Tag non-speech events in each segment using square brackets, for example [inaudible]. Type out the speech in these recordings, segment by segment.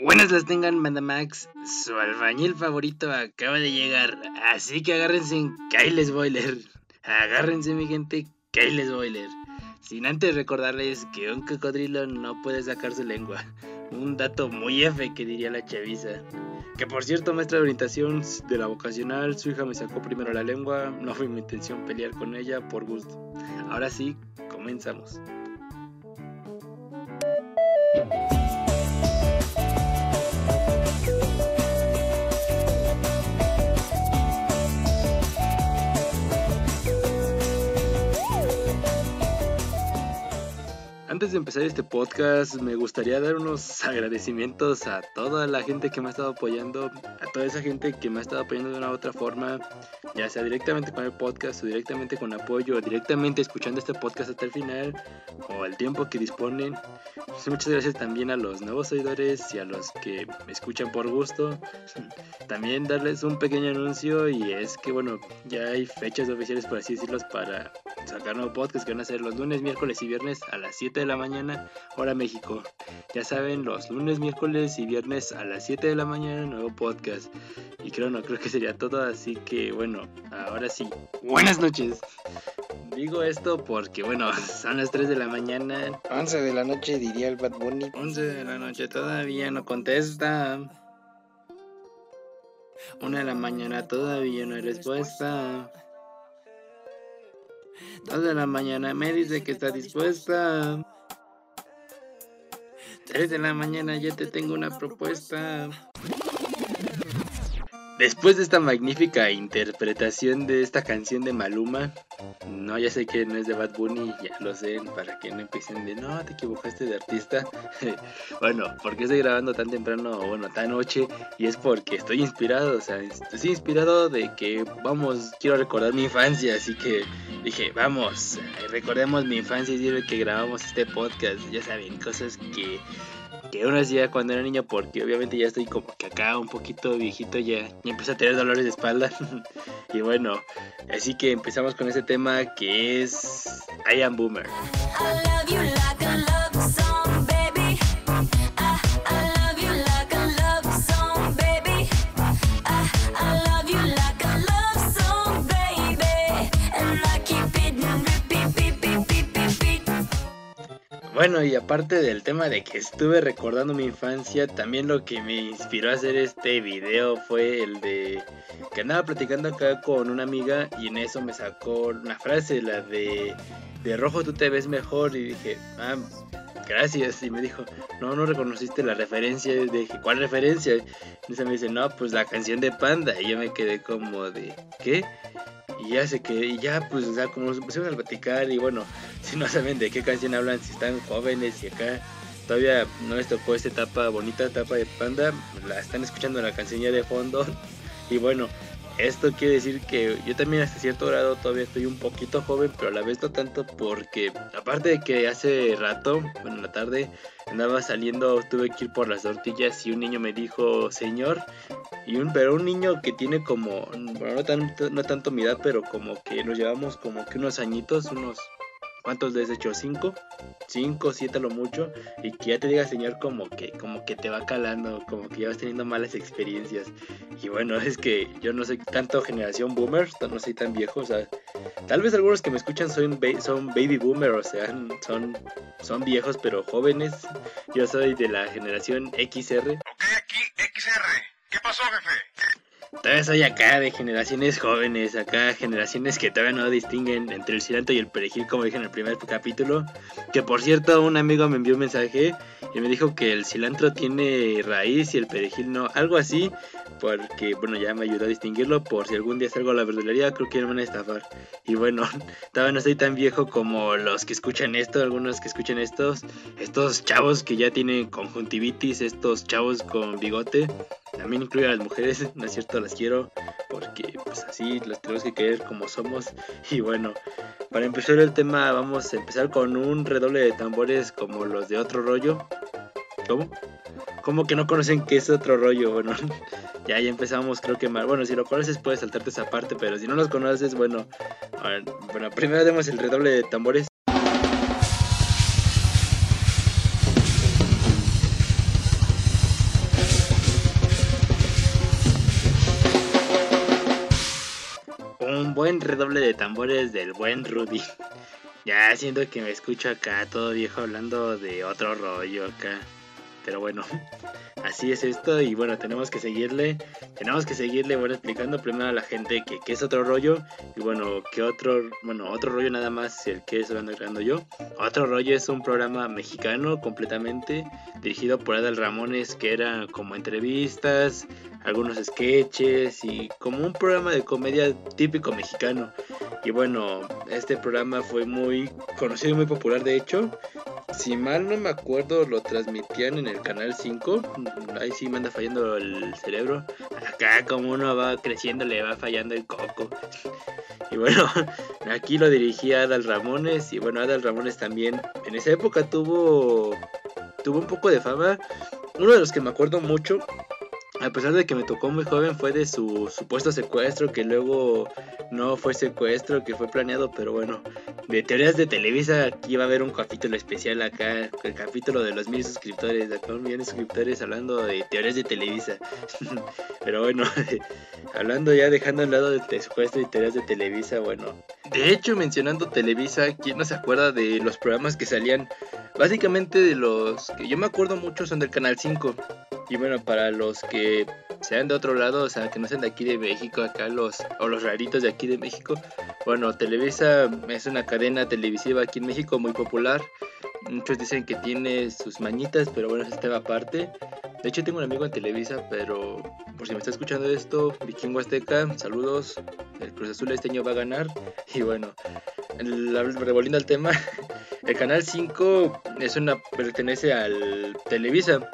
Buenas las tengan, Max, Su albañil favorito acaba de llegar. Así que agárrense en Kyle Spoiler. Agárrense, mi gente, Kyle Spoiler. Sin antes recordarles que un cocodrilo no puede sacar su lengua. Un dato muy F que diría la chaviza. Que por cierto, maestra de orientación de la vocacional, su hija me sacó primero la lengua. No fue mi intención pelear con ella por gusto. Ahora sí, comenzamos. Antes de empezar este podcast, me gustaría dar unos [laughs] agradecimientos a toda la gente que me ha estado apoyando, a toda esa gente que me ha estado apoyando de una u otra forma, ya sea directamente con el podcast o directamente con apoyo, o directamente escuchando este podcast hasta el final, o el tiempo que disponen. Pues muchas gracias también a los nuevos seguidores y a los que me escuchan por gusto. [laughs] También darles un pequeño anuncio y es que bueno, ya hay fechas oficiales por así decirlo para sacar nuevo podcast que van a ser los lunes, miércoles y viernes a las 7 de la mañana, hora México. Ya saben, los lunes, miércoles y viernes a las 7 de la mañana, nuevo podcast. Y creo, no, creo que sería todo, así que bueno, ahora sí, buenas noches. Digo esto porque, bueno, [laughs] son las 3 de la mañana. 11 de la noche diría el Bad Bunny. 11 de la noche todavía no contesta. Una de la mañana todavía no hay respuesta. Dos de la mañana me dice que está dispuesta. 3 de la mañana ya te tengo una propuesta. Después de esta magnífica interpretación de esta canción de Maluma, no, ya sé que no es de Bad Bunny, ya lo sé, para que no empiecen de, no, te equivocaste de artista. [laughs] bueno, porque estoy grabando tan temprano, bueno, tan noche, y es porque estoy inspirado, o sea, estoy inspirado de que, vamos, quiero recordar mi infancia, así que dije, vamos, recordemos mi infancia y sirve que grabamos este podcast, ya saben, cosas que que uno hacía cuando era niño porque obviamente ya estoy como que acá un poquito viejito ya, ya empecé a tener dolores de espalda. [laughs] Y bueno así que empezamos con ese tema que es I am Boomer Bueno, y aparte del tema de que estuve recordando mi infancia, también lo que me inspiró a hacer este video fue el de que andaba platicando acá con una amiga y en eso me sacó una frase, la de de rojo tú te ves mejor y dije, ah, gracias. Y me dijo, no, no reconociste la referencia. Y dije, ¿cuál referencia? Y se me dice, no, pues la canción de Panda. Y yo me quedé como de, ¿qué? Y ya sé que, y ya pues, sea, como nos pusimos a platicar y bueno, [laughs] si no saben de qué canción hablan, si están jóvenes y acá todavía no les tocó esta etapa, bonita etapa de Panda, la están escuchando la canción ya de fondo. [laughs] Y bueno, esto quiere decir que yo también hasta cierto grado todavía estoy un poquito joven, pero a la vez no tanto porque aparte de que hace rato, bueno, en la tarde, andaba saliendo, tuve que ir por las tortillas y un niño me dijo, señor, y un, pero un niño que tiene como, bueno, no, tanto, no tanto mi edad, pero como que nos llevamos como que unos añitos, unos ¿Cuántos les he hecho? ¿Cinco? Cinco, siete lo mucho. Y que ya te diga, señor, como que, como que te va calando, como que ya vas teniendo malas experiencias. Y bueno, [laughs] es que yo no soy tanto generación boomer, no soy tan viejo. O sea, tal vez algunos que me escuchan son, son baby boomer, o sea, son, son viejos pero jóvenes. Yo soy de la generación XR. Ok, aquí XR. ¿Qué pasó, jefe? Todavía soy acá de generaciones jóvenes, acá generaciones que todavía no distinguen entre el cilantro y el perejil, como dije en el primer capítulo. Que por cierto, un amigo me envió un mensaje y me dijo que el cilantro tiene raíz y el perejil no, algo así, porque bueno, ya me ayudó a distinguirlo. Por si algún día salgo a la verdulería, creo que me van a estafar. Y bueno, [laughs] todavía no soy tan viejo como los que escuchan esto, algunos que escuchan estos, estos chavos que ya tienen conjuntivitis, estos chavos con bigote. También incluye a las mujeres, [laughs] ¿no es cierto? Las quiero porque pues así las tenemos que querer como somos. Y bueno, para empezar el tema vamos a empezar con un redoble de tambores como los de otro rollo. ¿Cómo? ¿Cómo que no conocen que es otro rollo? Bueno, [laughs] ya, ya empezamos, creo que mal. Bueno, si lo conoces puedes saltarte esa parte, pero si no los conoces, bueno, bueno, primero demos el redoble de tambores. Un buen redoble de tambores del buen Rudy. Ya siento que me escucho acá todo viejo hablando de otro rollo acá. Pero bueno, así es esto y bueno, tenemos que seguirle, tenemos que seguirle, bueno, explicando primero a la gente que, que es otro rollo y bueno, que otro, bueno, otro rollo nada más el que estoy creando yo. Otro rollo es un programa mexicano completamente dirigido por Adal Ramones que era como entrevistas, algunos sketches y como un programa de comedia típico mexicano. Y bueno, este programa fue muy conocido y muy popular de hecho si mal no me acuerdo, lo transmitían en el canal 5. Ahí sí me anda fallando el cerebro. Acá, como uno va creciendo, le va fallando el coco. Y bueno, [laughs] aquí lo dirigía Adal Ramones. Y bueno, Adal Ramones también en esa época tuvo, tuvo un poco de fama. Uno de los que me acuerdo mucho a pesar de que me tocó muy joven, fue de su supuesto secuestro, que luego no fue secuestro, que fue planeado, pero bueno, de teorías de Televisa, aquí va a haber un capítulo especial acá, el capítulo de los mil suscriptores, acá un millón de suscriptores hablando de teorías de Televisa. [laughs] pero bueno, [laughs] hablando ya, dejando al lado de secuestro y teorías de Televisa, bueno. De hecho, mencionando Televisa, ¿quién no se acuerda de los programas que salían? Básicamente de los que yo me acuerdo mucho son del Canal 5. Y bueno, para los que sean de otro lado, o sea, que no sean de aquí de México, acá los, o los raritos de aquí de México, bueno, Televisa es una cadena televisiva aquí en México muy popular. Muchos dicen que tiene sus mañitas, pero bueno, es tema aparte. De hecho, tengo un amigo en Televisa, pero por si me está escuchando esto, Vikingo Azteca, saludos. El Cruz Azul este año va a ganar. [laughs] Y bueno, revolviendo al tema, [laughs] el canal 5 es una pertenece al Televisa.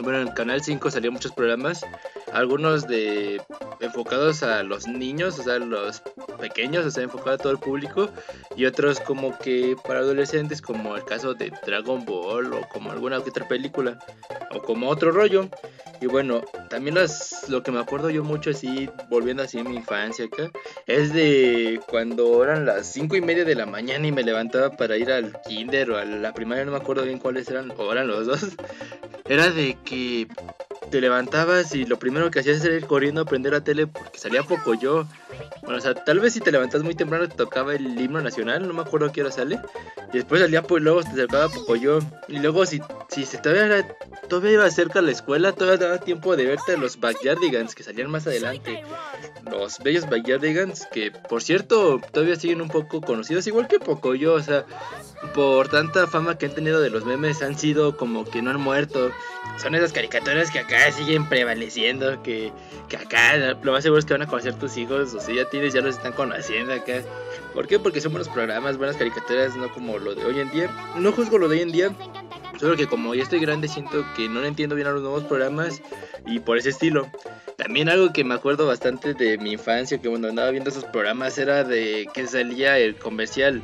Bueno, en el canal 5 salían muchos programas, algunos de enfocados a los niños, o sea, los pequeños, o sea, enfocados a todo el público, y otros como que para adolescentes, como el caso de Dragon Ball o como alguna otra película, o como otro rollo. Y bueno, también las, lo que me acuerdo yo mucho así, volviendo así a mi infancia acá, es de cuando eran las 5 y media de la mañana y me levantaba para ir al kinder o a la primaria, no me acuerdo bien cuáles eran, o eran los dos. [laughs] Era de que te levantabas y lo primero que hacías era ir corriendo a prender la tele porque salía poco yo. Bueno, o sea, tal vez si te levantas muy temprano te tocaba el himno nacional, no me acuerdo a qué hora sale. Y después salía pues luego te acercaba poco yo. Y luego si, si se todavía, todavía iba cerca a la escuela, todavía daba tiempo de verte a los Backyardigans que salían más adelante. Los bellos Backyardigans que por cierto todavía siguen un poco conocidos, igual que poco yo, o sea, por tanta fama que han tenido de los memes han sido como que no han muerto. Son esas caricaturas que acá siguen prevaleciendo, que, que acá lo más seguro es que van a conocer tus hijos, o si ya tienes, ya los están conociendo acá. ¿Por qué? Porque son buenos programas, buenas caricaturas, no como lo de hoy en día. No juzgo lo de hoy en día, solo que como ya estoy grande siento que no entiendo bien a los nuevos programas y por ese estilo. También algo que me acuerdo bastante de mi infancia, que cuando andaba viendo esos programas era de que salía el comercial.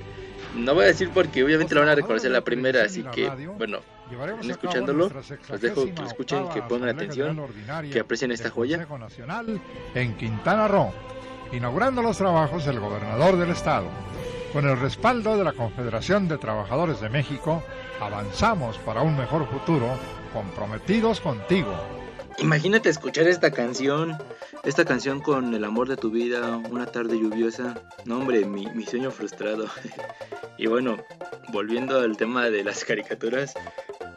No voy a decir porque obviamente lo van a reconocer la primera, así que bueno, escuchándolo, los dejo que escuchen, que pongan atención, que aprecien esta joya. Nacional en Quintana Roo, inaugurando los trabajos del gobernador del estado. Con el respaldo de la Confederación de Trabajadores de México, avanzamos para un mejor futuro, comprometidos contigo. Imagínate escuchar esta canción, esta canción con el amor de tu vida, una tarde lluviosa. No, hombre, mi sueño frustrado. [laughs] y bueno, volviendo al tema de las caricaturas,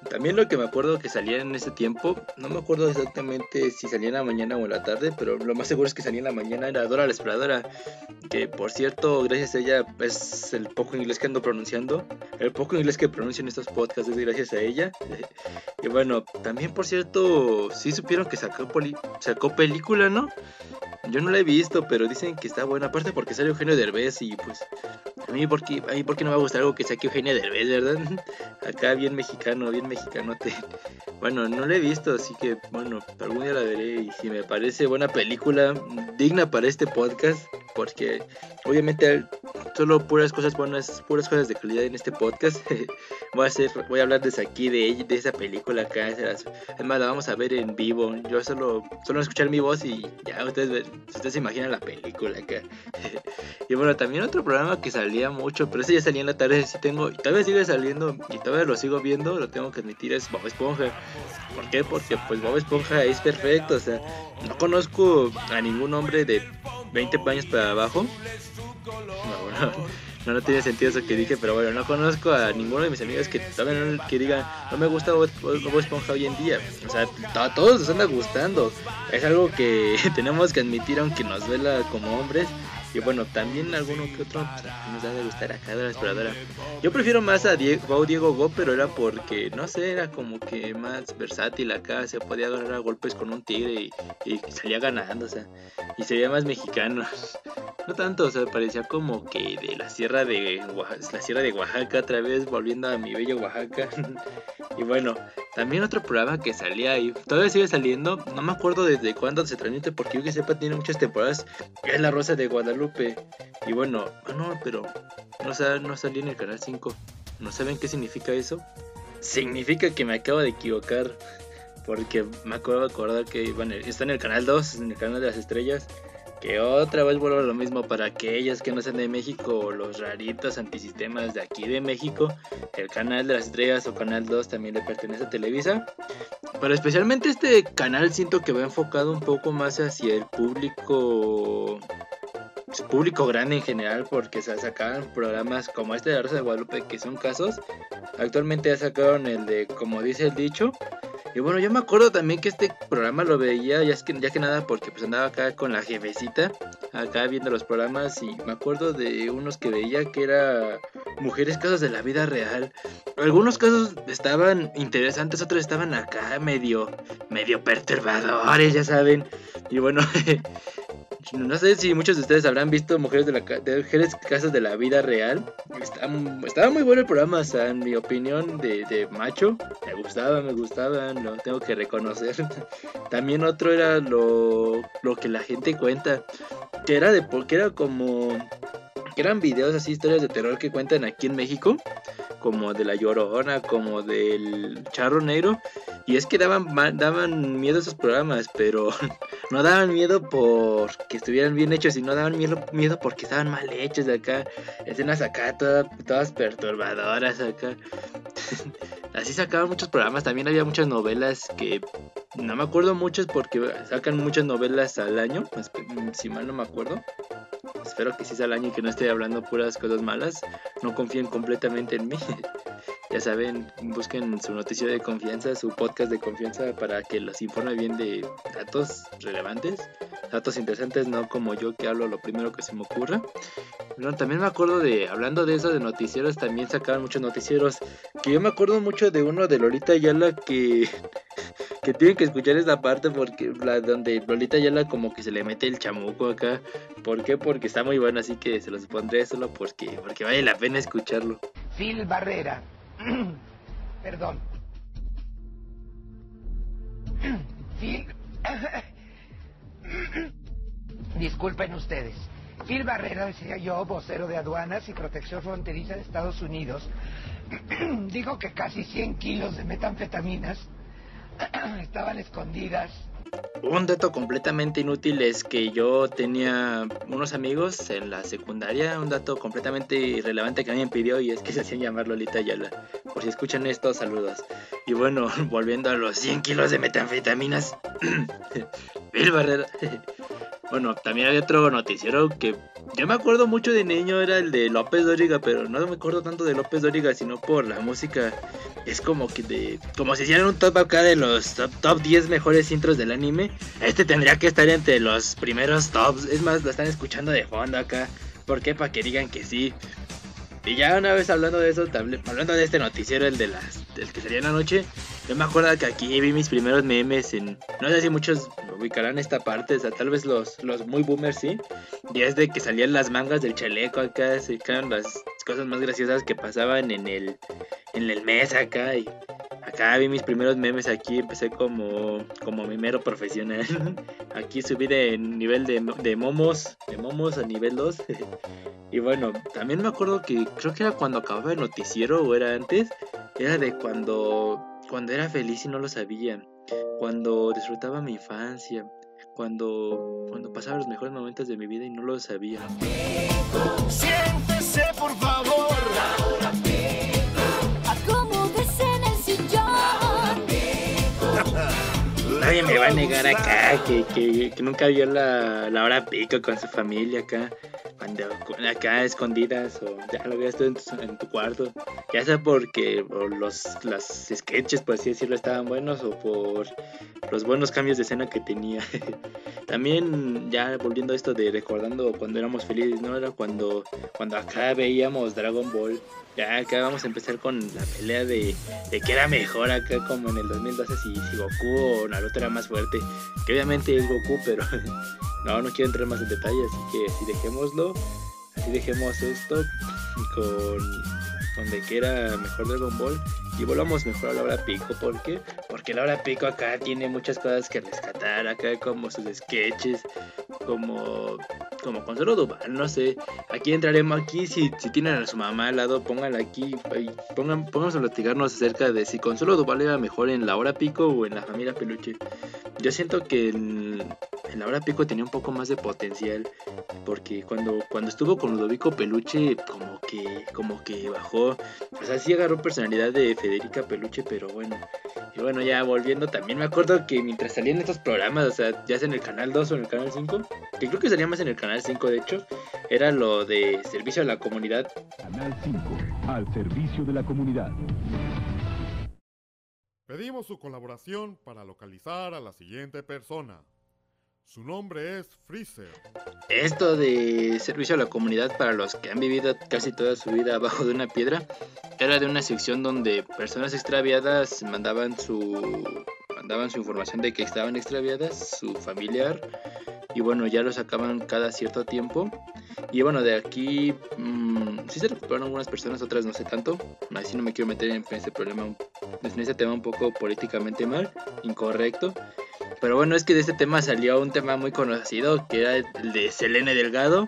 también lo que me acuerdo que salía en ese tiempo, no me acuerdo exactamente si salía en la mañana o en la tarde, pero lo más seguro es que salía en la mañana, era Dora la Exploradora, que por cierto, gracias a ella es el poco inglés que ando pronunciando, el poco inglés que pronuncio en estos podcasts es gracias a ella. [laughs] y bueno, también por cierto, sí supieron que sacó, sacó película, ¿no? Yo no la he visto, pero dicen que está buena, aparte porque sale Eugenio Derbez y pues a mí porque a mí porque no me va a gustar algo que saque Eugenio Derbez, ¿verdad? [laughs] Acá bien mexicano, bien mexicanote. Bueno, no la he visto, así que bueno, algún día la veré y si me parece buena película, digna para este podcast, porque obviamente solo puras cosas buenas, puras cosas de calidad en este podcast. [laughs] voy a hacer, voy a hablar desde aquí de de esa película acá, además la vamos a ver en vivo. Yo solo solo escuchar mi voz y ya ustedes ustedes se imaginan la película acá. [laughs] y bueno, también otro programa que salía mucho, pero ese ya salía en la tarde, sí tengo y todavía sigue saliendo y todavía lo sigo viendo, lo tengo que admitir es Bob Esponja. ¿Por qué? Porque pues Bob Esponja es perfecto, o sea, no conozco a ningún hombre de 20 años para abajo [laughs] no, no, tiene sentido eso que dije, pero bueno, no conozco a ninguno de mis amigos que también que digan, no me gusta Bob, Esponja hoy en día. O sea, a todos nos anda gustando. Es algo que [laughs] tenemos que admitir aunque nos duela como hombres. Y bueno, también alguno que otro nos da de gustar acá de la exploradora. Yo prefiero más a Diego, Diego Go, pero era porque, no sé, era como que más versátil acá. Se podía agarrar a golpes con un tigre y, salía ganando, o sea. Y sería más mexicano. [laughs] No tanto, o sea, parecía como que de la sierra de la sierra de Oaxaca, otra vez volviendo a mi bello Oaxaca. [laughs] y bueno, también otro programa que salía ahí, todavía sigue saliendo, no me acuerdo desde cuándo se transmite, porque yo que sepa tiene muchas temporadas, es La Rosa de Guadalupe. Y bueno, ah, no, pero no, salió en el canal 5. ¿No saben qué significa eso? Significa que me acabo de equivocar, porque me acabo de acordar que está en el canal 2, en el canal de las estrellas que otra vez vuelvo a lo mismo para aquellos que no sean de México o los raritos antisistemas de aquí de México. El canal de las estrellas o canal 2 también le pertenece a Televisa. Pero especialmente este canal siento que va enfocado un poco más hacia el público público grande en general porque se sacaban programas como este de Rosa de Guadalupe que son casos. Actualmente ya sacaron el de como dice el dicho y bueno, yo me acuerdo también que este programa lo veía ya, es que, ya que nada porque pues andaba acá con la jefecita, acá viendo los programas y me acuerdo de unos que veía que era mujeres casos de la vida real. Algunos casos estaban interesantes, otros estaban acá medio, medio perturbadores, ya saben. Y bueno, [laughs] No sé si muchos de ustedes habrán visto Mujeres de la Mujeres Casas de la Vida Real. estaba muy bueno el programa, o sea, en mi opinión de, macho. Me gustaba, me gustaba, lo tengo que reconocer. [laughs] También otro era lo, lo que la gente cuenta. Que era de porque era como. Eran videos así, historias de terror que cuentan aquí en México como de la Llorona, como del Charro Negro. Y es que daban, daban miedo esos programas, pero [laughs] no daban miedo porque estuvieran bien hechos, sino daban miedo, miedo porque estaban mal hechos de acá. Escenas acá todas, todas perturbadoras acá. [laughs] Así sacaban muchos programas, también había muchas novelas que no me acuerdo muchos porque sacan muchas novelas al año, si mal no me acuerdo. Espero que sí sea el año y que no esté hablando puras cosas malas. No confíen completamente en mí. [laughs] ya saben, busquen su noticia de confianza, su podcast de confianza para que los informe bien de datos relevantes, datos interesantes, no como yo que hablo lo primero que se me ocurra. Bueno, también me acuerdo de, hablando de eso de noticieros, también sacaban muchos noticieros. Que yo me acuerdo mucho de uno de Lolita Ayala que [laughs] que tienen que escuchar esta parte porque la donde Lolita Yala como que se le mete el chamuco acá. ¿Por qué? Porque está muy bueno, así que se los pondré solo porque, porque vale la pena escucharlo. Phil Barrera. [clears throat] Perdón. [clears throat] Phil. [clears throat] Disculpen ustedes. Phil Barrera, decía yo, vocero de aduanas y protección fronteriza de Estados Unidos, dijo que casi 100 kilos de metanfetaminas estaban escondidas. Un dato completamente inútil es que yo tenía unos amigos en la secundaria, un dato completamente irrelevante que alguien pidió y es que [laughs] se hacían llamar Lolita Yala. Por si escuchan esto, saludos. Y bueno, [laughs] volviendo a los 100 kilos de metanfetaminas, [clears throat] Bill Barrera. [laughs] Bueno, también había otro noticiero que yo me acuerdo mucho de niño, era el de López Dóriga, pero no me acuerdo tanto de López Dóriga, sino por la música. Es como que de. Como si hicieran un top acá de los top, 10 mejores intros del anime. Este tendría que estar entre los primeros tops. Es más, lo están escuchando de fondo acá. ¿Por qué? Para que digan que sí. Y ya una vez hablando de eso, hablando de este noticiero, el de las, del que salía en la noche, yo me acuerdo que aquí vi mis primeros memes en, no sé si muchos ubicarán esta parte, o sea, tal vez los, los muy boomers sí, y es de que salían las mangas del chaleco acá, se quedan las cosas más graciosas que pasaban en el, en el mes acá, y acá vi mis primeros memes aquí, empecé como, como memero profesional, [laughs] aquí subí de nivel de, de momos, de momos a nivel 2, [laughs] Y bueno, también me acuerdo que creo que era cuando acababa el noticiero o era antes, era de cuando cuando era feliz y no lo sabía, cuando disfrutaba mi infancia, cuando cuando pasaba los mejores momentos de mi vida y no lo sabía. Siéntese, por favor. Nadie me va a negar acá que, que, nunca vio la, la hora pico con su familia acá cuando acá escondidas o ya lo veías tú en tu, cuarto, ya sea porque los las sketches por así decirlo estaban buenos o por los buenos cambios de escena que tenía. [laughs] También ya volviendo a esto de recordando cuando éramos felices, ¿no? Era cuando cuando acá veíamos Dragon Ball. Ya acá vamos a empezar con la pelea de, de que era mejor acá como en el 2012 si, si Goku o Naruto era más fuerte. Que obviamente es Goku, pero [laughs] no, no quiero entrar más en detalle, así que así dejémoslo. Así dejemos esto con, con de que era mejor Dragon Ball. Y volvamos mejor a la hora pico. ¿Por qué? Porque la hora pico acá tiene muchas cosas que rescatar. Acá como sus sketches, como como Consuelo Duval, no sé. Aquí entraremos aquí, si, si tienen a su mamá al lado, pónganla aquí. Pongan, a platicarnos acerca de si Consuelo Duval era mejor en la hora pico o en la familia peluche. Yo siento que en, en la hora pico tenía un poco más de potencial. Porque cuando, cuando estuvo con Ludovico Peluche, como que, como que bajó. O sea, sí agarró personalidad de Federica Peluche, pero bueno. Y bueno, ya volviendo, también me acuerdo que mientras salían estos programas, o sea, ya sea en el canal 2 o en el canal 5, que creo que salía más en el canal 5 de hecho, era lo de servicio a la comunidad. Canal 5, al servicio de la comunidad. Pedimos su colaboración para localizar a la siguiente persona. Su nombre es Freezer. Esto de servicio a la comunidad para los que han vivido casi toda su vida abajo de una piedra, era de una sección donde personas extraviadas mandaban su mandaban su información de que estaban extraviadas, su familiar, y bueno, ya lo sacaban cada cierto tiempo. Y bueno, de aquí mmm, sí se recuperaron algunas personas, otras no sé tanto. Así no me quiero meter en este problema, en este tema un poco políticamente mal, incorrecto. Pero bueno, es que de este tema salió un tema muy conocido, que era el de Selene Delgado.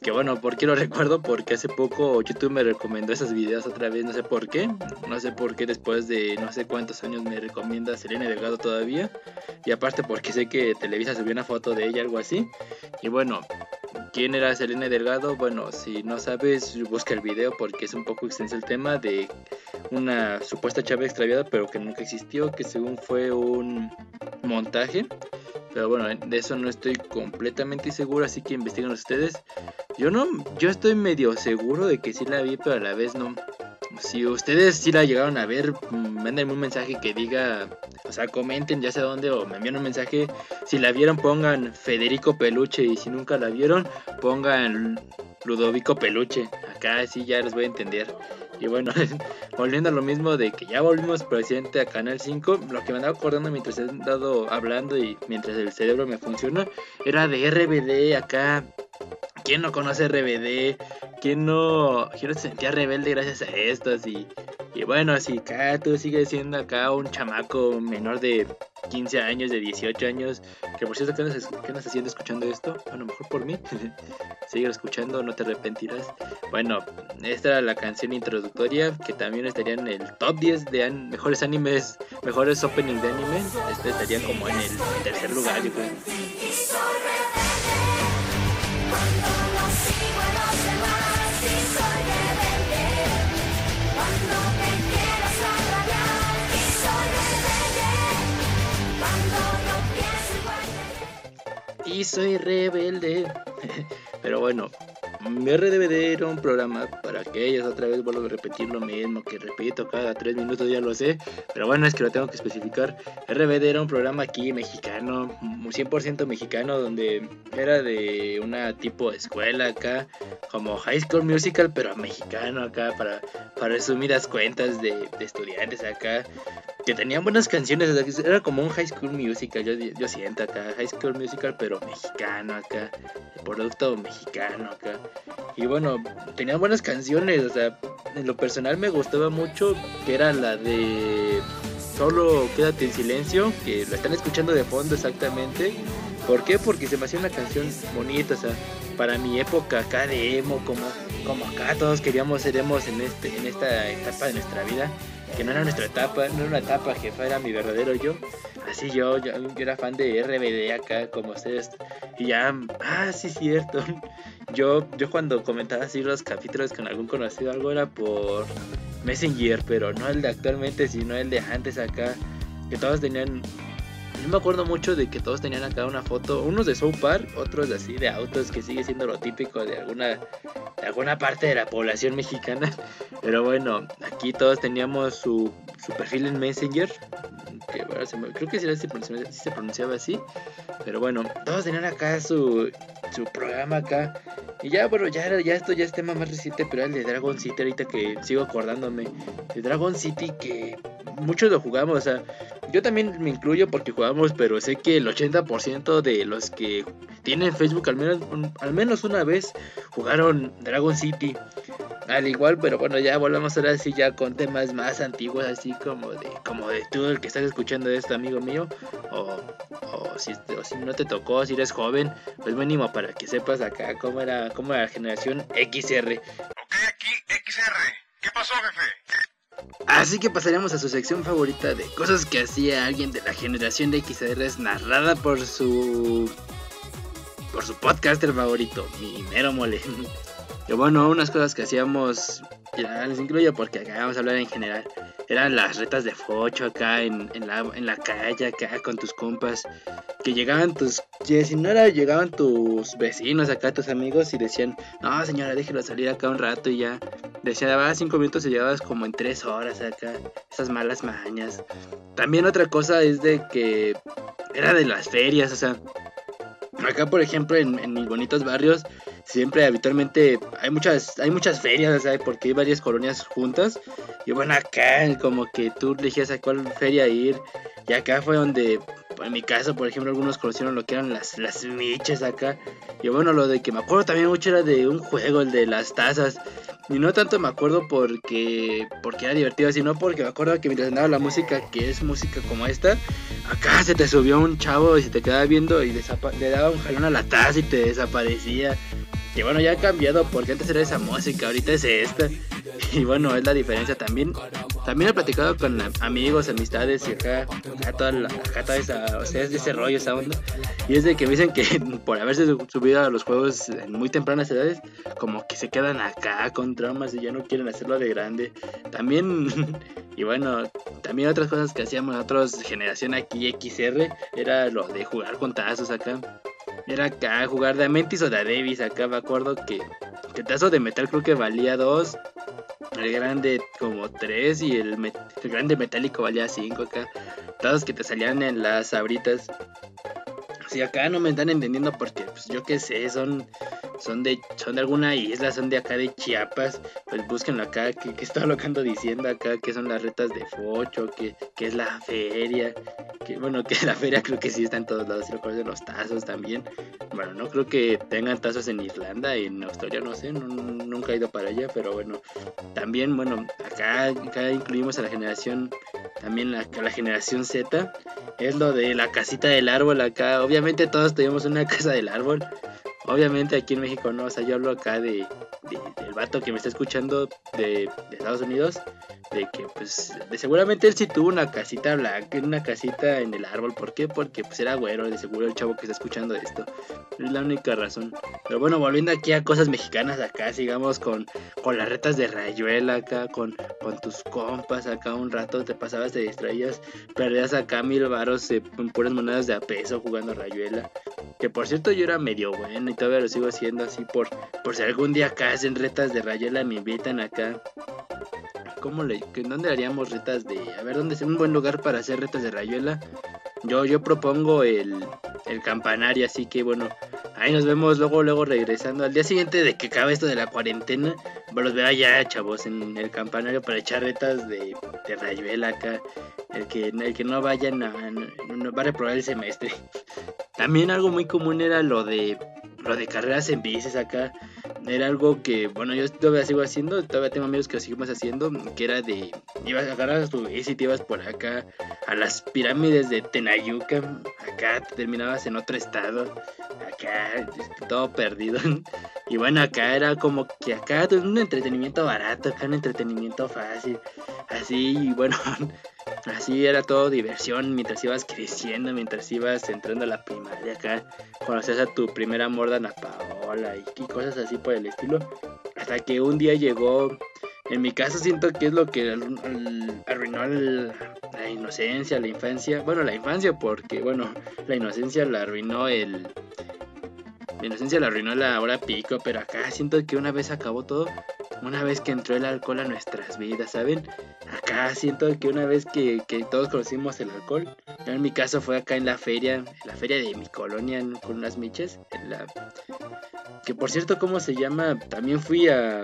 Que bueno, ¿por qué lo recuerdo? Porque hace poco YouTube me recomendó esos videos otra vez, no sé por qué. No sé por qué después de no sé cuántos años me recomienda Selene Delgado todavía. Y aparte porque sé que Televisa subió una foto de ella, algo así. Y bueno, ¿quién era Selene Delgado? Bueno, si no sabes, busca el video porque es un poco extenso el tema de una supuesta chava extraviada, pero que nunca existió, que según fue un montaje. Pero bueno, de eso no estoy completamente seguro, así que investiguen ustedes. Yo no, yo estoy medio seguro de que sí la vi, pero a la vez no. Si ustedes sí la llegaron a ver, mándenme un mensaje que diga, o sea, comenten ya sé dónde o me envíen un mensaje. Si la vieron, pongan Federico Peluche y si nunca la vieron, pongan Ludovico Peluche. Acá sí ya les voy a entender. Y bueno, [laughs] volviendo a lo mismo de que ya volvimos presidente a Canal 5, lo que me andaba acordando mientras he andado hablando y mientras el cerebro me funciona, era de RBD acá. ¿Quién no conoce RBD? ¿Quién no, quién no se sentía rebelde gracias a esto? Así, y bueno, así acá tú sigues siendo acá un chamaco menor de 15 años, de 18 años, que por cierto, ¿qué nos, qué nos haciendo escuchando esto? A lo mejor por mí. [laughs] Sigue escuchando, no te arrepentirás. Bueno, esta era la canción introductoria que también estaría en el top 10 de an mejores animes, mejores openings de anime. Este estaría como en el tercer lugar, yo creo. Soy rebelde. [laughs] Pero bueno, RDBD era un programa para que otra vez vuelvo a repetir lo mismo que repito cada tres minutos, ya lo sé. Pero bueno, es que lo tengo que especificar. RBD era un programa aquí mexicano, 100% mexicano, donde era de una tipo escuela acá, como High School Musical, pero mexicano acá, para, para resumidas cuentas de, estudiantes acá que tenían buenas canciones, era como un High School Musical, yo, yo siento acá, High School Musical, pero mexicano acá, producto mexicano acá. Y bueno, tenían buenas canciones, o sea, en lo personal me gustaba mucho, que era la de Solo Quédate en Silencio, que lo están escuchando de fondo exactamente. ¿Por qué? Porque se me hacía una canción bonita, o sea, para mi época acá de emo, como, como acá todos queríamos ser emos en, este, en esta etapa de nuestra vida que no era nuestra etapa, no era una etapa, jefa, era mi verdadero yo. Así yo, yo, era fan de RBD acá, como ustedes. Y ya, ah, sí, cierto. [laughs] Yo, yo cuando comentaba así los capítulos con algún conocido, algo era por Messenger, pero no el de actualmente, sino el de antes acá. Que todos tenían Yo me acuerdo mucho de que todos tenían acá una foto, unos de South Park, otros así de autos, que sigue siendo lo típico de alguna, de alguna parte de la población mexicana. [laughs] Pero bueno, aquí todos teníamos su, su perfil en Messenger, que bueno, se creo que sí se, pronunciaba, sí se pronunciaba así. Pero bueno, todos tenían acá su, su programa acá. Y ya, bueno, ya, ya esto ya es tema más reciente, pero el de Dragon City, ahorita que sigo acordándome. De Dragon City que muchos lo jugamos, o sea, yo también me incluyo porque jugamos, pero sé que el 80% de los que tienen Facebook al menos, al menos una vez jugaron Dragon City. Al igual, pero bueno, ya volvemos ahora sí ya con temas más antiguos, así como de, como de tú el que estás escuchando esto, amigo mío, o, o si, o si no te tocó, si eres joven, pues mínimo para que sepas acá cómo era, cómo era la generación XR. Ok, aquí XR. ¿Qué pasó, jefe? Así que pasaremos a su sección favorita de cosas que hacía alguien de la generación de XR narrada por su por su podcaster favorito, mi mero mole. [laughs] Y bueno, unas cosas que hacíamos, ya les incluyo porque acá vamos a hablar en general. Eran las retas de focho acá en, la, en la calle, acá con tus compas. Que llegaban tus, que si no era, llegaban tus vecinos acá, tus amigos y decían, no señora, déjelo salir acá un rato y ya. Decía, cinco minutos y llegabas como en tres horas acá. Esas malas mañas. También otra cosa es de que era de las ferias, o sea. Acá, por ejemplo, en, en mis bonitos barrios, siempre habitualmente hay muchas, hay muchas ferias, o sea, porque hay varias colonias juntas. Y bueno, acá como que tú elegías a cuál feria ir. Y acá fue donde, en mi caso, por ejemplo, algunos conocieron lo que eran las, las miches acá. Y bueno, lo de que me acuerdo también mucho era de un juego, el de las tazas. Y no tanto me acuerdo porque, porque era divertido, sino porque me acuerdo que mientras andaba la música, que es música como esta, acá se te subió un chavo y se te quedaba viendo y le daba un jalón a la taza y te desaparecía. Y bueno, ya ha cambiado porque antes era esa música, ahorita es esta. Y bueno, es la diferencia también. También he platicado con am- amigos, amistades y acá, acá toda, acá toda esa, o sea, es de ese rollo, esa onda. Y es de que me dicen que [laughs] por haberse su- subido a los juegos en muy tempranas edades, como que se quedan acá con traumas y ya no quieren hacerlo de grande. También, [laughs] y bueno, también otras cosas que hacíamos nosotros, generación aquí XR, era lo de jugar con tazos acá. Era acá jugar de Amentis o de Davis acá, me acuerdo que, el tazo de metal creo que valía 2, el grande como 3 y el grande metálico valía 5 acá. Tazos que te salían en las abritas. Si acá no me están entendiendo porque pues yo qué sé, son son de son de alguna isla, son de acá de Chiapas, pues búsquenlo acá, que, que está lo que ando diciendo acá, que son las retas de Focho, que, que es la feria, que bueno, [laughs] que la feria creo que sí está en todos lados, lo de los tazos también. Bueno, no creo que tengan tazos en Irlanda, en Australia, no sé, no- nunca he ido para allá, pero bueno, también, bueno, acá, incluimos a la generación, también la, la generación Z, es lo de la casita del árbol acá, obviamente todos tenemos una [laughs] casa del árbol, obviamente aquí en México no, o sea, yo hablo acá de, de- del vato que me está escuchando de, Estados Unidos, de que pues de seguramente él sí tuvo una casita blanca, una casita en el árbol, ¿por qué? Porque pues era güero, de seguro el chavo que está escuchando esto, es la única razón. Pero bueno, volviendo aquí a cosas mexicanas acá, sigamos con, con las retas de rayuela acá, con, con tus compas acá un rato, te pasabas, te distraías, perdías acá mil varos eh, en puras monedas de peso jugando rayuela. Que por cierto yo era medio bueno y todavía lo sigo haciendo así por, por si algún día acá hacen retas de rayuela, me invitan acá. ¿Cómo le, ¿Dónde haríamos retas de... A ver, ¿dónde es un buen lugar para hacer retas de rayuela? Yo, yo propongo el, el campanario, así que bueno, ahí nos vemos luego, luego regresando. Al día siguiente de que acabe esto de la cuarentena, los veo allá, chavos, en el campanario para echar retas de, de rayuela acá. El que, el que no vaya no, no- no va a reprobar el semestre. [laughs] También algo muy común era lo de lo de carreras en bicis acá. Era algo que, bueno, yo todavía sigo haciendo, todavía tengo amigos que lo seguimos haciendo, que era de, ibas a agarrar tu bici, te ibas por acá a las pirámides de Tenayuca, acá te terminabas en otro estado, acá todo perdido. [laughs] Y bueno, acá era como que acá un entretenimiento barato, acá un entretenimiento fácil, así, y bueno, [laughs] así era todo diversión mientras ibas creciendo, mientras ibas entrando a la primaria acá, conocías a tu primera amor Paola y, y cosas así por el estilo. Hasta que un día llegó En mi caso siento que es lo que arruinó la inocencia, la infancia. Bueno, la infancia porque, bueno, la inocencia la arruinó el... La inocencia la arruinó la hora pico, pero acá siento que una vez acabó todo, una vez que entró el alcohol a nuestras vidas, ¿saben? Acá siento que una vez que, que todos conocimos el alcohol, yo en mi caso fue acá en la feria, en la feria de mi colonia con unas miches, en la... Que por cierto, ¿cómo se llama? También fui a,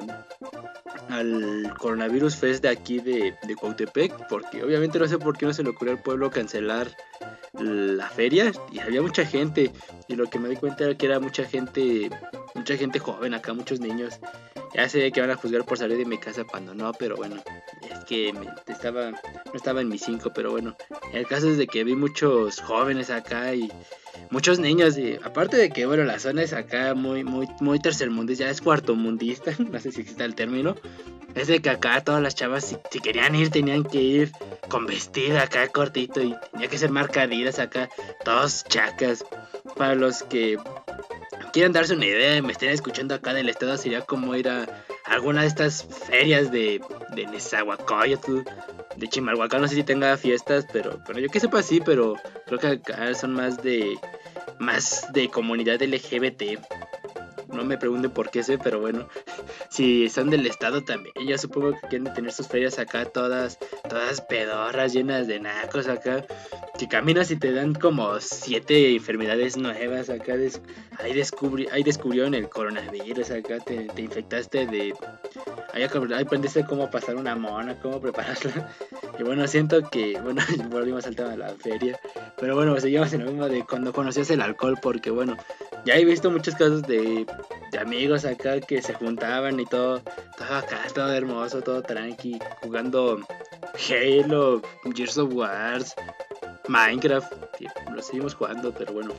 al Coronavirus Fest de aquí de, de Cuautepec, porque obviamente no sé por qué no se le ocurrió al pueblo cancelar la feria y había mucha gente y lo que me di cuenta era que era mucha gente, mucha gente joven acá, muchos niños. Ya sé que van a juzgar por salir de mi casa cuando no, pero bueno, es que estaba, no estaba en mis cinco, pero bueno, el caso es de que vi muchos jóvenes acá y muchos niños y aparte de que bueno la zona es acá muy muy muy tercermundista ya es cuartomundista [laughs] no sé si existe el término es de que acá todas las chavas si, querían ir tenían que ir con vestido acá cortito y tenía que ser marcadidas acá todos chacas para los que quieran darse una idea y me estén escuchando acá del estado sería como ir a alguna de estas ferias de de Nezahualcóyotl de Chimalhuacán no sé si tenga fiestas, pero, pero yo que sepa sí, pero creo que acá son más de más de comunidad LGBT. No me pregunten por qué sé, pero bueno, [laughs] si son del estado también, yo supongo que quieren tener sus ferias acá todas, todas pedorras, llenas de nacos acá. Que caminas y te dan como siete enfermedades nuevas acá. des- ahí, descubri ahí descubrieron el coronavirus acá, te, te infectaste de... Ahí aprendiste cómo pasar una mona, cómo prepararla. [laughs] Y bueno, siento que, bueno, [laughs] volvimos al tema de la feria. Pero bueno, seguimos en lo mismo de cuando conocías el alcohol, porque bueno, ya he visto muchos casos de, de amigos acá que se juntaban y todo, todo acá, todo hermoso, todo tranqui, jugando Halo, Gears of Wars, Minecraft, lo seguimos jugando, pero bueno.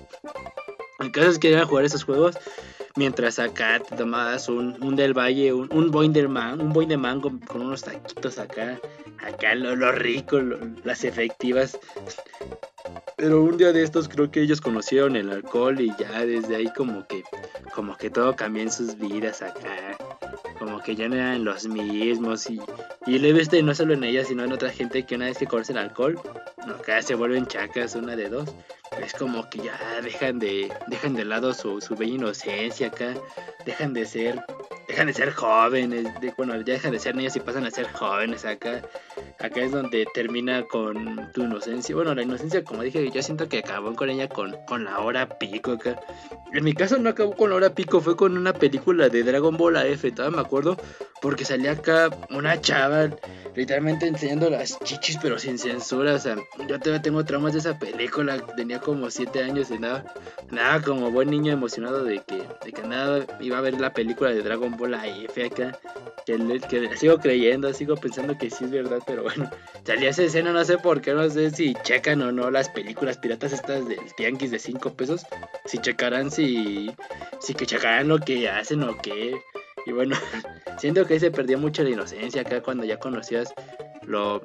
El caso es que iban a jugar esos juegos mientras acá te tomabas un, un del valle, un, un boing del man, un boing de mango con unos taquitos acá, acá lo, lo rico, las efectivas. Pero un día de estos creo que ellos conocieron el alcohol y ya desde ahí como que como que todo cambió en sus vidas acá. Como que ya no eran los mismos y, y lo he visto no solo en ellas sino en otra gente que una vez que conoce el alcohol, acá se vuelven chacas una de dos. Es como que ya dejan de dejan de lado su, su bella inocencia acá, dejan de ser dejan de ser jóvenes, de, bueno, ya dejan de ser niños y pasan a ser jóvenes acá. Acá es donde termina con tu inocencia. Bueno, la inocencia, como dije, yo siento que acabó con ella con, con la hora pico acá. En mi caso no acabó con la hora pico, fue con una película de Dragon Ball AF, todavía me acuerdo, porque salía acá una chava literalmente enseñando las chichis, pero sin censura. O sea, yo todavía tengo traumas de esa película, tenía como 7 años y nada, nada, como buen niño emocionado de que, de que nada iba a ver la película de Dragon Ball AF acá. Que, que sigo creyendo, sigo pensando que sí es verdad, pero bueno, salía esa escena, no sé por qué, no sé si checan o no las películas piratas estas del tianguis de 5 pesos, si checarán si, si que checarán lo que hacen o qué, y bueno, [laughs] siento que se perdió mucho la inocencia acá cuando ya conocías lo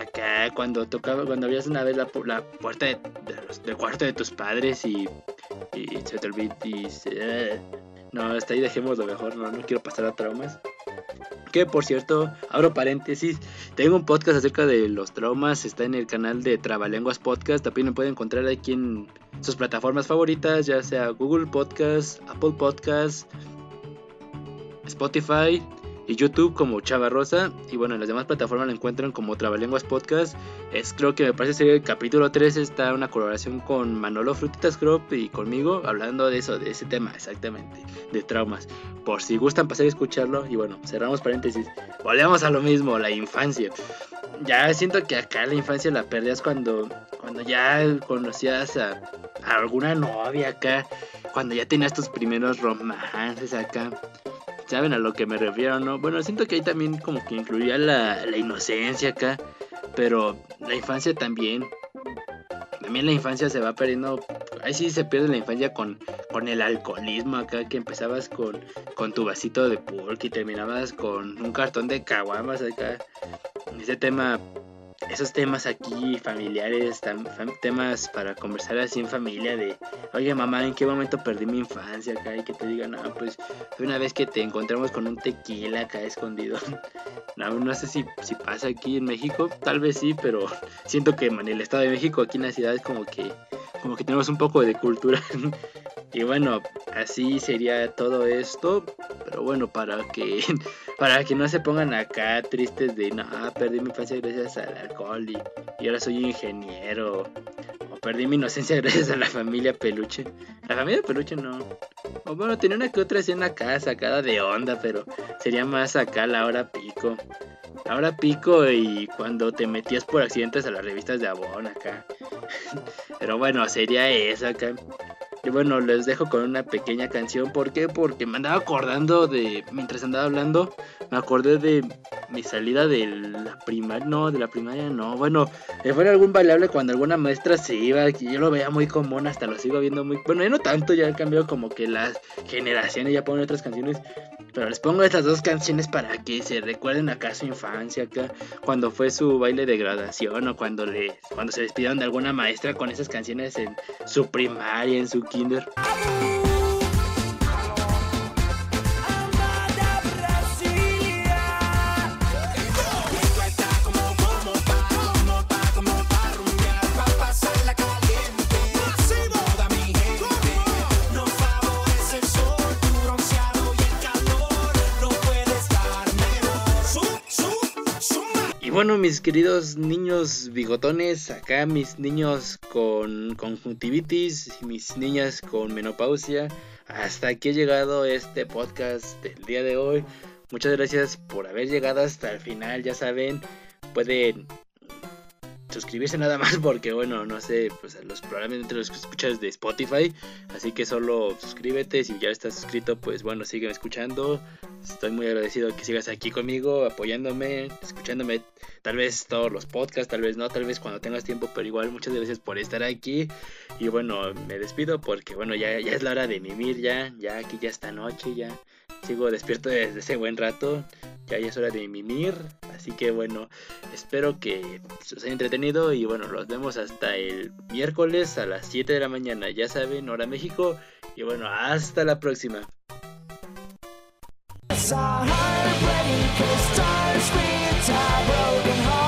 acá cuando tocaba cuando abrías una vez la, la puerta de, de del cuarto de tus padres y, y se te olvidó y se- no hasta ahí dejémoslo mejor no no quiero pasar a traumas que por cierto abro paréntesis tengo un podcast acerca de los traumas está en el canal de Trabalenguas Podcast también me pueden encontrar aquí en sus plataformas favoritas ya sea Google Podcast Apple Podcast Spotify y YouTube como Chava Rosa. Y bueno, en las demás plataformas la encuentran como Trabalenguas Podcast. Es creo que me parece ser el capítulo 3 está una colaboración con Manolo Frutitas Crop y conmigo hablando de eso, de ese tema exactamente, de traumas. Por si gustan pasar a escucharlo. Y bueno, cerramos paréntesis. Volvemos a lo mismo, la infancia. Ya siento que acá la infancia la perdías cuando, cuando ya conocías a, a alguna novia acá, cuando ya tenías tus primeros romances acá saben a lo que me refiero, ¿no? Bueno, siento que ahí también como que incluía la, la inocencia acá, pero la infancia también. También la infancia se va perdiendo, ahí sí se pierde la infancia con, con el alcoholismo acá, que empezabas con, con tu vasito de pulque y terminabas con un cartón de caguamas acá. Ese tema esos temas aquí familiares, temas para conversar así en familia de, oye mamá, ¿en qué momento perdí mi infancia acá? Y que te digan, no, pues una vez que te encontramos con un tequila acá escondido. [laughs] no, no sé si, si pasa aquí en México, tal vez sí, pero siento que en el Estado de México, aquí en la ciudad, es como que, como que tenemos un poco de cultura. [laughs] Y bueno, así sería todo esto. Pero bueno, para que [laughs] para que no se pongan acá tristes de no, perdí mi infancia gracias al alcohol y, y ahora soy ingeniero. O perdí mi inocencia [laughs] gracias a la familia peluche. La familia peluche no. O bueno, tenía una que otra escena acá sacada de onda, pero sería más acá la hora pico. La hora pico y cuando te metías por accidentes a las revistas de Avon acá. [laughs] Pero bueno, sería esa acá. Y bueno, les dejo con una pequeña canción. ¿Por qué? Porque me andaba acordando de, mientras andaba hablando, me acordé de mi salida de la primaria. No, de la primaria no. Bueno, fue algún bailable cuando alguna maestra se iba. Yo lo veía muy común, hasta lo sigo viendo muy. Bueno, ya no tanto, ya han cambiado como que las generaciones, ya ponen otras canciones. Pero les pongo estas dos canciones para que se recuerden acá su infancia, acá cuando fue su baile de graduación o cuando le cuando se despidieron de alguna maestra con esas canciones en su primaria, en su kinder. Bueno, mis queridos niños bigotones, acá mis niños con conjuntivitis mis niñas con menopausia, hasta aquí he llegado este podcast del día de hoy. Muchas gracias por haber llegado hasta el final, ya saben, pueden suscribirse nada más porque bueno, no sé, pues los probablemente los escuchas de Spotify, así que solo suscríbete, si ya estás suscrito, pues bueno, sigue escuchando. Estoy muy agradecido que sigas aquí conmigo, apoyándome, escuchándome, tal vez todos los podcasts, tal vez no, tal vez cuando tengas tiempo, pero igual muchas gracias por estar aquí. Y bueno, me despido porque bueno, ya, ya es la hora de mimir, ya, ya aquí ya esta noche, ya sigo despierto desde ese buen rato. Ya, ya es hora de mimir. Así que bueno, espero que os haya entretenido. Y bueno, los vemos hasta el miércoles a las 7 de la mañana. Ya saben, hora México. Y bueno, hasta la próxima. Saw her time's stars, screams, I broken heart.